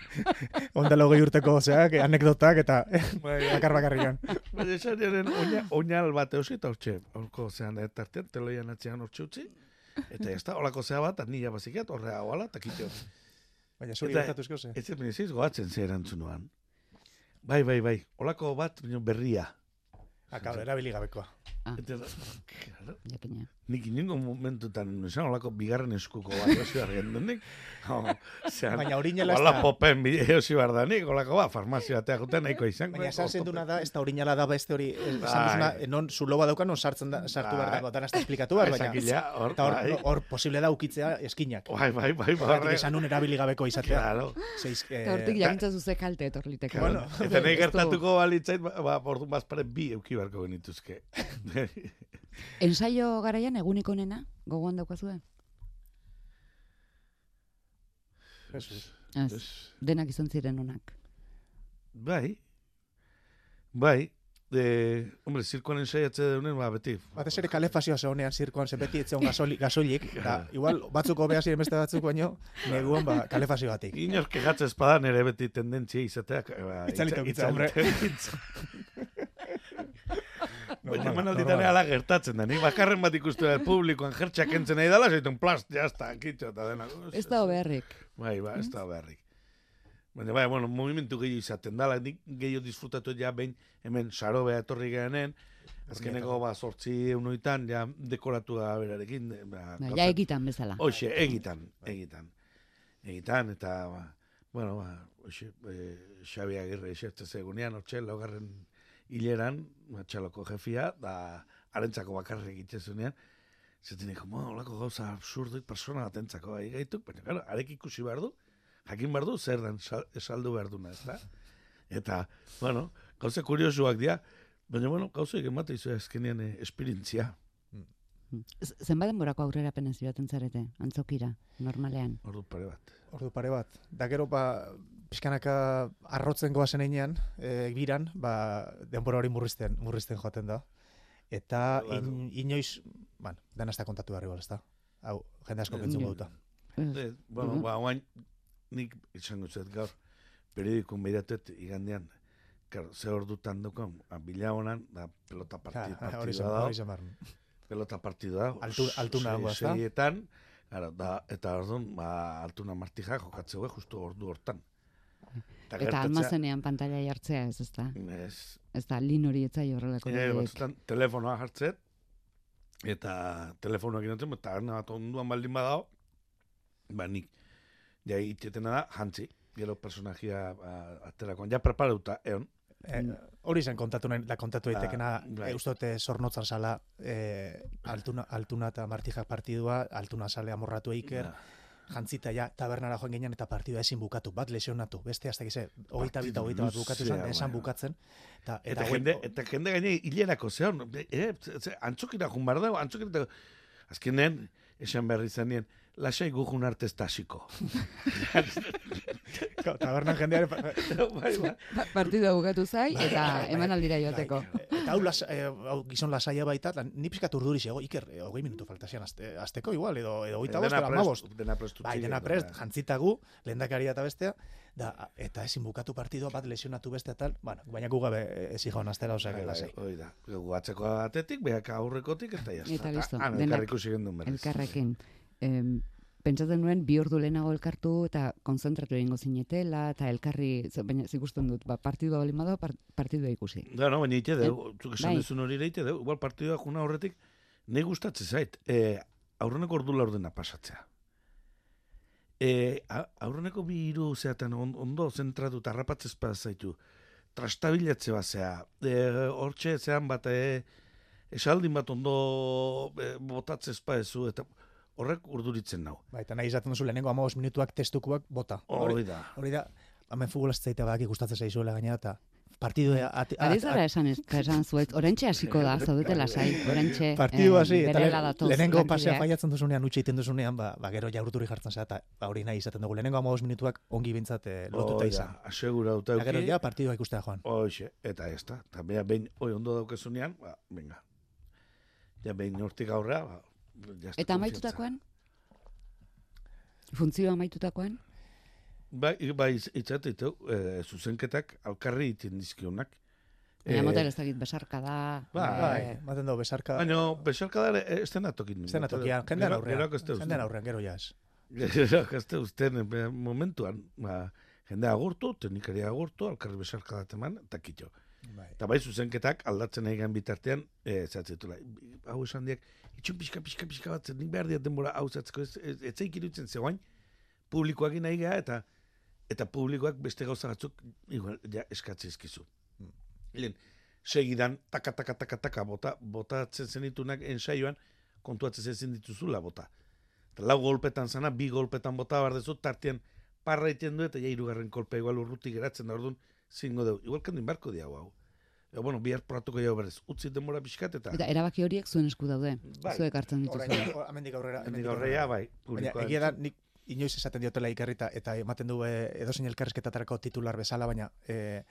ondela hogei urteko, zeak, anekdotak, eta Bai, bakar bakarrian. Baina esan diaren oina, oinal bat eusi eta hortxe, horko zean eh, tartean, teloian atzean hortxe utzi, eta ez da, holako zea bat, nila bazikat, horrea hoala, eta kitio. Baina zuri Eta- gertatu esko ze. Ez ez miniziz goatzen ze erantzunuan. Bai, bai, bai, holako bat, baina berria. Akabo, erabili gabekoa. Eta. Nik inengo momentutan, esan holako bigarren eskuko bat, osi argen denik. Oh, zean, Baina orinala ez da- popen bide eosi bardanik, holako ba, farmazio batea juten nahiko izango. Baina esan zenduna da, ez da orinala da beste hori, eh, esan Bai. duzuna, eh, non zuloba dauka, non sartzen da, sartu behar Bai. dago, dana ez da esplikatu behar, baina, Ezakila, hor, hor, bai. hor posible da ukitzea eskinak. Bai, bai, bai, bai. esan nun erabili gabeko izatea. Claro. Zeiz, eh, Eta hortik jakintza zuze kalte etorliteko. Bueno, Eta nahi gertatuko balitzait, ba, ba, orduan bazpare bi euki beharko genituzke. Ensaio garaian egunik onena, gogoan daukazue? Jesus. Ez, Ez. denak izan ziren onak. Bai, bai, de, hombre, zirkoan ensaiatze deunen, ba, beti. Batez ere kalefazioa zegonean zirkoan zen beti etzeon gasoli, gasoilik, da, igual batzuko behar ziren beste batzuk baino, neguan ba, kalefazio batik. Inork kegatzen espada nere beti tendentzia izateak. Ba, Itzalito itza- gitza, Baina emanalditan ala gertatzen da, nik bakarren bat ikustu da publikoan jertxak entzen nahi dala, zaitun plast, jazta, kitxo eta dena. Ez da beharrik. Bai, ba, ez da beharrik. Baina, bai, bueno, movimentu gehiago izaten dala, nik gehiago disfrutatu ja behin, hemen saro beha etorri gehanen, azkeneko ba, sortzi unuitan, ja, dekoratu da berarekin. Ba, Ba, ja egitan bezala. Hoxe, egitan, egitan. Egitan, eta, ba, bueno, ba, hoxe, e, Xabi Agirre eserte zegunean, hortxe, laugarren hileran, ba, txaloko jefia, da, arentzako bakarrik egiten zunean, zaten eko, ma, olako gauza absurduik persona batentzako bai gaituk, baina, claro, arek ikusi behar du, jakin behar du, zer den sal- esaldu behar duna, ez da? Eta, bueno, gauza kuriosuak dira, baina, bueno, gauza egin bat izu ezkenean eh, esperientzia, Z- Zenbat denborako aurrera penez joaten zarete, antzokira, normalean. ordu pare bat. Ordu pare bat. Da gero, ba, pixkanaka arrotzen goazen einean, e, biran, ba, denbora hori murrizten, murrizten joaten da. Eta in, inoiz, bueno, dena ez da kontatu behar igual, ez da? Hau, jende asko Eh, pentsun ja. gauta. Eh, bueno, Mhm. ba, oain, nik izango zet gaur, periodikun behiratuet igandean, Claro, ze ordutan dukan, ba, bila honan, da, pelota Ja, partid, hori partidua zen, da, pelota partidua da, Altu- altuna dago, ezta? Seietan, claro, da, eta orduan, ba, altuna martija jokatzeu justu ordu hortan. Eta gertatzea- almazenean pantalla jartzea ez, ez da. Ez, Ez da, lin hori etzai horrelako. e, batzutan, telefonoa jartzet, eta telefonoak inotzen, eta arna bat onduan baldin badao, ba, nik, ja, itetena da, jantzi, gero personajia ba, aterakoan, ja preparauta, eon, Eh, hori zen kontatu nahi, da kontatu daitekena, Ah, bai. e, sala, e, altuna, altuna eta martijak partidua, altuna sale amorratu eiker, Ja. Jantzita ja tabernara joan ginen eta partidua ezin bukatu, bat lesionatu, beste azte gize, hogeita bita, hogeita bat bukatu zen, esan bukatzen. Eta, Eta, hoi- jende, eta jende gaine hilerako zeon, eh, antzokira jun behar dago, antzokira, azkenean, esan behar izan nien, lasai gujun arte ez da hasiko. tabernan jendeare, bai, bai. Pa- Partidua bukatu zai, eta eman aldira joateko. Eta hau, las, eh, hau gizon lasaia baita, eta ni pixkat urduri zego, iker, eh, hogei minutu faltasian azte, azteko igual, edo, edo hogeita bost, Dena edo prest- amabost. Dena prestu Bai, dena prest, jantzitagu, lehendakaria eta bestea, da, eta ezin bukatu partidua bat lesionatu beste eta tal, bueno, baina gu gabe astera, osea, Bai, que bai, lasai. hoi da. Gu atzeko atetik, behak aurrekotik, eta jazta. Eta listo, Ah, denak. Elkarrekin. Em, pentsatzen nuen bi ordu lehenago elkartu eta konzentratu egingo zinetela eta elkarri, baina zikusten dut, ba, partidua bali bado, par, partidua ikusi. Da, no, baina ite deu, zuk esan Bai. dezun hori ite deu, igual partidua juna horretik, nahi gustatze zait, e, aurreneko ordu laurdena pasatzea. E, aurreneko bi hiru zeatan on- ondo zentratu eta harrapatzez pa zaitu, trastabilatze bat zea, e, hortxe zean bat, e, esaldin bat ondo e, botatzez pa ezu, eta horrek urduritzen nau. Bai, eta nahi izaten duzu lehenengo amabos minutuak testukuak bota. Hori da. Hori da, hemen futbolaz zaita badaki gustatzen zaizuela gaina eta partidua ate, Ari zara esan, ez- esan zuet, orentxe hasiko da, zaudete lasai, orentxe Partidu hasi, eta berela le- lehenengo pasea faiatzen duzunean, utxe egiten duzunean, ba, ba gero ja urduri jartzen zera, eta ba, hori nahi izaten dugu. Lehenengo amabos minutuak ongi bintzat eh, lotuta Hoi da, izan. asegurauta Eta gero euki. ja partidua ikustea joan. Hoxe, eta ez da. Eta beha, behin, oi, ondo daukezunean, ba, venga. Ja, behin hortik aurrea, ba, ya está, Eta amaitutakoan? Funtzioa amaitutakoan? Bai, bai, itzateitu, e, zuzenketak alkarri iten dizkionak. Baina Eh, motel ez dakit besarka da. bai, Bai, eh, maten dugu besarka. Baina, besarka da, e, ez dena tokin. Ez dena tokian, jendean aurrean. Jendean aurrean, gero ja ez. Gero, ez da usten e, momentuan, ba, jendea agurtu, teknikari agurtu, alkarri besarka da teman, eta kitxo. Bai. Eta bai zuzenketak aldatzen egin bitartean, e, zatzitula, hau esan diak, itxun pixka, pixka, pixka bat, nik behar diat denbora hau zatzeko, ez, ez, ez zeik iruditzen zegoain, publikoak nahi geha, eta eta publikoak beste gauza batzuk, igual, ja, eskatze ezkizu. Hmm. Lehen, segidan, taka, taka, taka, taka, bota, botatzen zenitunak ensaioan, kontuatzen ezin dituzula bota. Eta lau golpetan zana, bi golpetan bota behar dezu, tartean parra iten du, eta ja hirugarren kolpe igual urruti geratzen da orduan, zingo dugu. Igual kendin barko diago hau. E, bueno, bihar poratuko jau berez. Utzi denbora pixkat eta... Eta erabaki horiek zuen esku daude. Bai. Zuek hartzen dituzu. or- hemendik aurrera. Hemendik hemendik aurrera, bai. Baina egia da, nik inoiz esaten diotela ikerrita, eta ematen du eh, edozein elkarrezketatarako titular bezala, baina eh,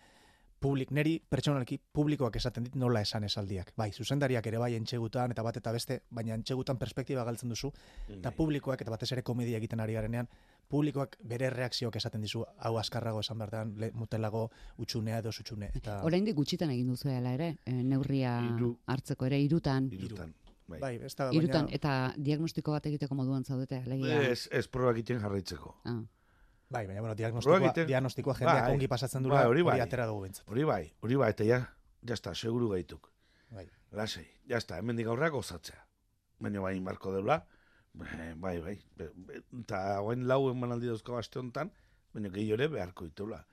publik, neri pertsonalki publikoak esaten dit nola esan esaldiak. Bai, zuzendariak ere bai entxegutan eta bat eta beste, baina entxegutan perspektiba galtzen duzu, eta Bai. publikoak, eta batez ere komedia egiten ari garenean, publikoak bere reakzioak esaten dizu, hau askarrago esan behar den, le- motelago utxunea edo zutxune. Eta, Oraindik gutxitan egin duzu ere, eh, neurria Hiru. hartzeko ere irutan. Irutan. Bai. bai, ez da, Irutan, baina, eta diagnostiko bat egiteko moduan zaudete, alegia. Ez, ez proba egiten jarraitzeko. Ah. Bai, baina, bueno, diagnostikoa, egiten- diagnostikoa jendeak Bai. ongi pasatzen Bai, dula, hori hori, bai. atera dugu bintzat. Hori bai, hori bai, eta ja, jazta, seguru gaituk. Bai. Lasei, jazta, hemen aurrera gozatzea. Baina bai, marko deula, bai, bai, bai. Eta hauen lau emanaldi dauzko aste honetan, baina gehi ere beharko ditula.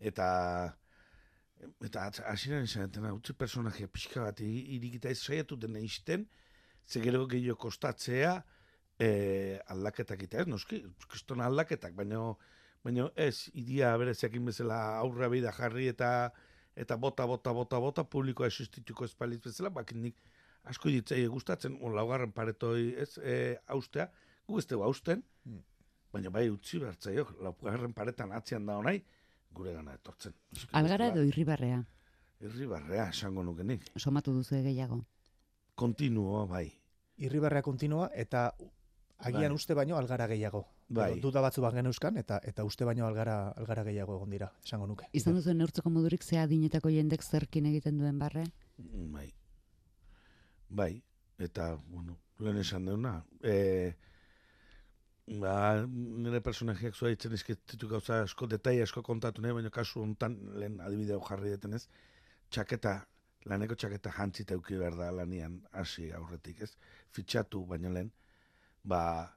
Eta, eta hasieran esan, eta utzi personajea pixka bat irikita ez saiatu dena izten, ze gero gehiago kostatzea, e, aldaketak eta ez, noski, kriston aldaketak, baina baina ez, idia bereziakin bezala aurra bida jarri eta eta bota, bota, bota, bota, publikoa existituko espaliz bezala, bakin nik asko ditzai gustatzen, on laugarren paretoi ez, e, austea, gu ez dugu austen, Mm. baina bai utzi bertzaio, laugarren paretan atzean da honai, gure gana etortzen. Algara edo irribarrea, Irribarrea, esango nuke nik. somatu duzu gehiago. Kontinuo, bai. irribarrea kontinua eta agian Bai. uste baino algara gehiago. Bai. Duda batzu bat geneuzkan eta eta uste baino algara algara gehiago egon dira, esango nuke. Izan duzu neurtzeko modurik ze adinetako jendek zerkin egiten duen barre? Bai. Bai. Eta, bueno, lehen esan deuna. E, ba, nire personajeak zua itzen izketitu gauza asko, detai asko kontatu nahi, baina kasu hontan lehen adibideo jarri detenez, txaketa, laneko txaketa jantzita euki behar da lanian hasi aurretik, ez? Fitxatu, baina lehen, ba,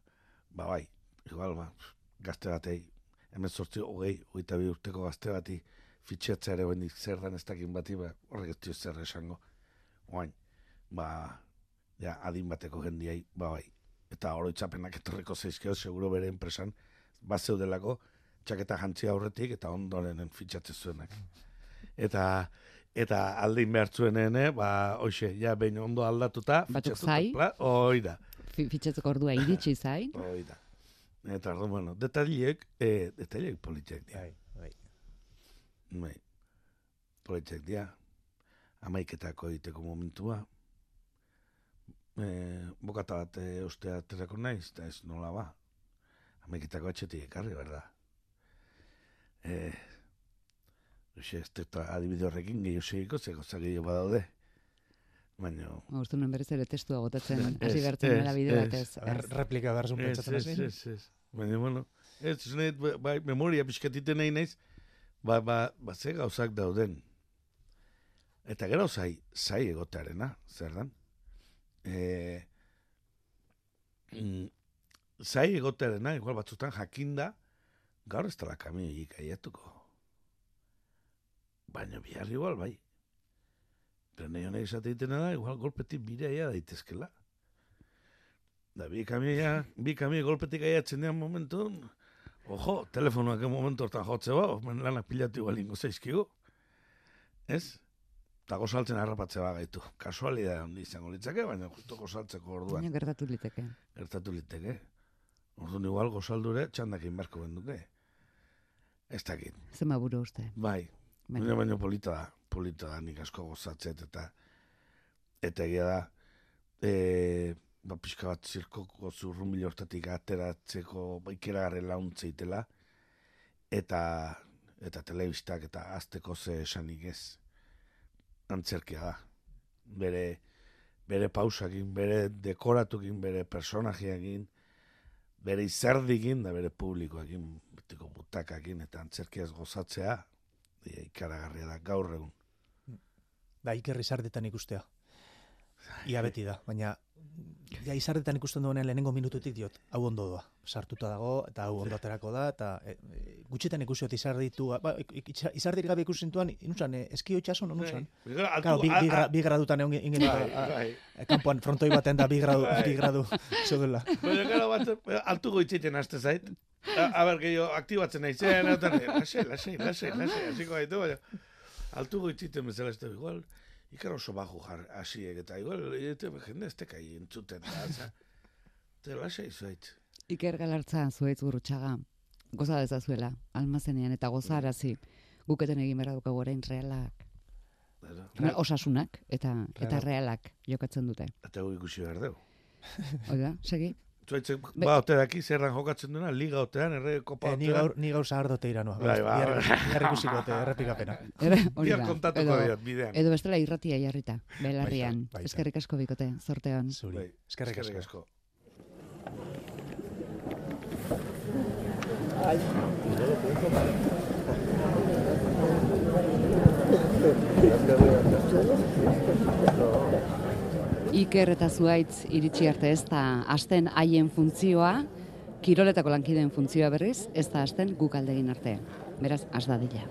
ba bai, igual, ba, gazte batei, hemen sortzi, hogei, hogeita bi urteko gazte bati, fitxatzea ere bendik zer dan ez dakin bati, ba, horrek ez dio zer esango. Oain, ba, ja, adin bateko jendiai, ba bai, eta oroitzapenak etorriko zaizkio, seguro bere enpresan, bat zeudelako, txaketa jantzia aurretik, eta ondoren fitxatze zuenak. Eta, eta aldin behar zuenen, eh, ba, hoxe, ja, behin ondo aldatuta, zai. pla, hoi da. Fi- Fitxatzeko ordua iritsi zain. Hoi da. Eta, orduan, bueno, detaliek, eh, detaliek politiak dira. Bai, bai. Bai. Politzek dira. Amaiketako egiteko momentua. E, bokata bat e, ustea aterako naiz, eta ez nola ba. Amaiketako etxetik ekarri, berda. E, Uxe, ez adibide horrekin gehiago segiko, zeko gehiago badaude. Baina... Uste nuen berriz ere testua gotatzen, hasi behartzen ez, dela bide ez. batez. Replika behar zuen pentsatzen ez, ez ez. Baina, bueno, ez, ez nahi, bai, memoria pixkatiten nahi naiz, ba, ba, ba, ze gauzak dauden. Eta gero zai, zai egotearena, zer dan? E, mm, zai egotearena, igual batzutan jakinda, gaur ez dela kamioik aiatuko. Baina bihar igual, bai. Pero nahi honek esate ditena da, igual golpetik bideaia daitezkela. Da bi kamioia, bi kamioi golpetik aiatzen dian momentun, ojo, telefonoak en momentu hortan jotze ba, omen lanak pilatu igual ingo zaizkigu. Ez? Eta gozaltzen harrapatze ba gaitu. Kasualidad handi izango litzake, baina justo gozaltzeko orduan Baina gertatu liteke. gertatu liteke. Orduan igual gozaldure txandakin beharko benduke. Ez dakit. Zema buru uste. Bai, Baina, baina polita da, polita da nik asko gozatzet eta eta egia da e, ba, pixka bat zirkoko zurrumbil hortatik ateratzeko ikeragarri launtzeitela eta eta telebistak eta azteko ze esanik ez. Antzerkia da. Bere bere pausakin, bere dekoratukin, bere personajeakin, bere izerdikin da bere publikoakin, betiko butakakin eta antzerkiaz gozatzea, ikaragarria da gaur egun. Da, iker izardetan ikustea. Ia beti da, baina ja izardetan ikusten duenean lehenengo minututik diot, hau ondo doa. Sartuta dago, eta hau ondo aterako da, eta e, e, gutxitan ikusiot izarditu, ba, izardirik gabe ikusten tuan, inusan, e, eskio itxasun, onusan. Bai, Claro, bi, bi, gra, bi gradutan egon ingen bai, bai. kanpoan frontoi baten da bi gradu, bi gradu zeudela. Baina gara bat, altu goitziten haste zait. A, ber, gehiago, aktibatzen nahi zen, eta lasai, lasai, lasai, lasai, hasiko gaitu, baina altu goitziten bezala ez da, igual, ikar oso baju jar, hasiek, eta igual, eta jende ez tekai entzuten, da, za, eta lasai zait. Iker galartza zuaitz gurutxaga. Goza dezazuela, almazenean eta gozarazi. Guketen egin behar dukagu orain realak. Eta, Osasunak eta eta realak jokatzen dute. eta gu ikusi behar dugu. Oida, segi? Zuaitzen, Be- ba, ote daki zerran jokatzen duena, liga otean, erre kopa E, ni otean. gaur, ni gaur zahar dote iranoa. Bai, bai. bihar ikusiko te, errepikapena. Da. kontatuko Edo- diot, bidean. Edo bestela irratia jarrita, belarrian. Eskerrik asko bikote, zortean. Zuri. Bai, Eskerrik eskerrik asko. asko. Iker eta zuaitz iritsi arte ez da asten haien funtzioa, kiroletako lankideen funtzioa berriz, ez da asten guk aldegin arte. Beraz, az dadila.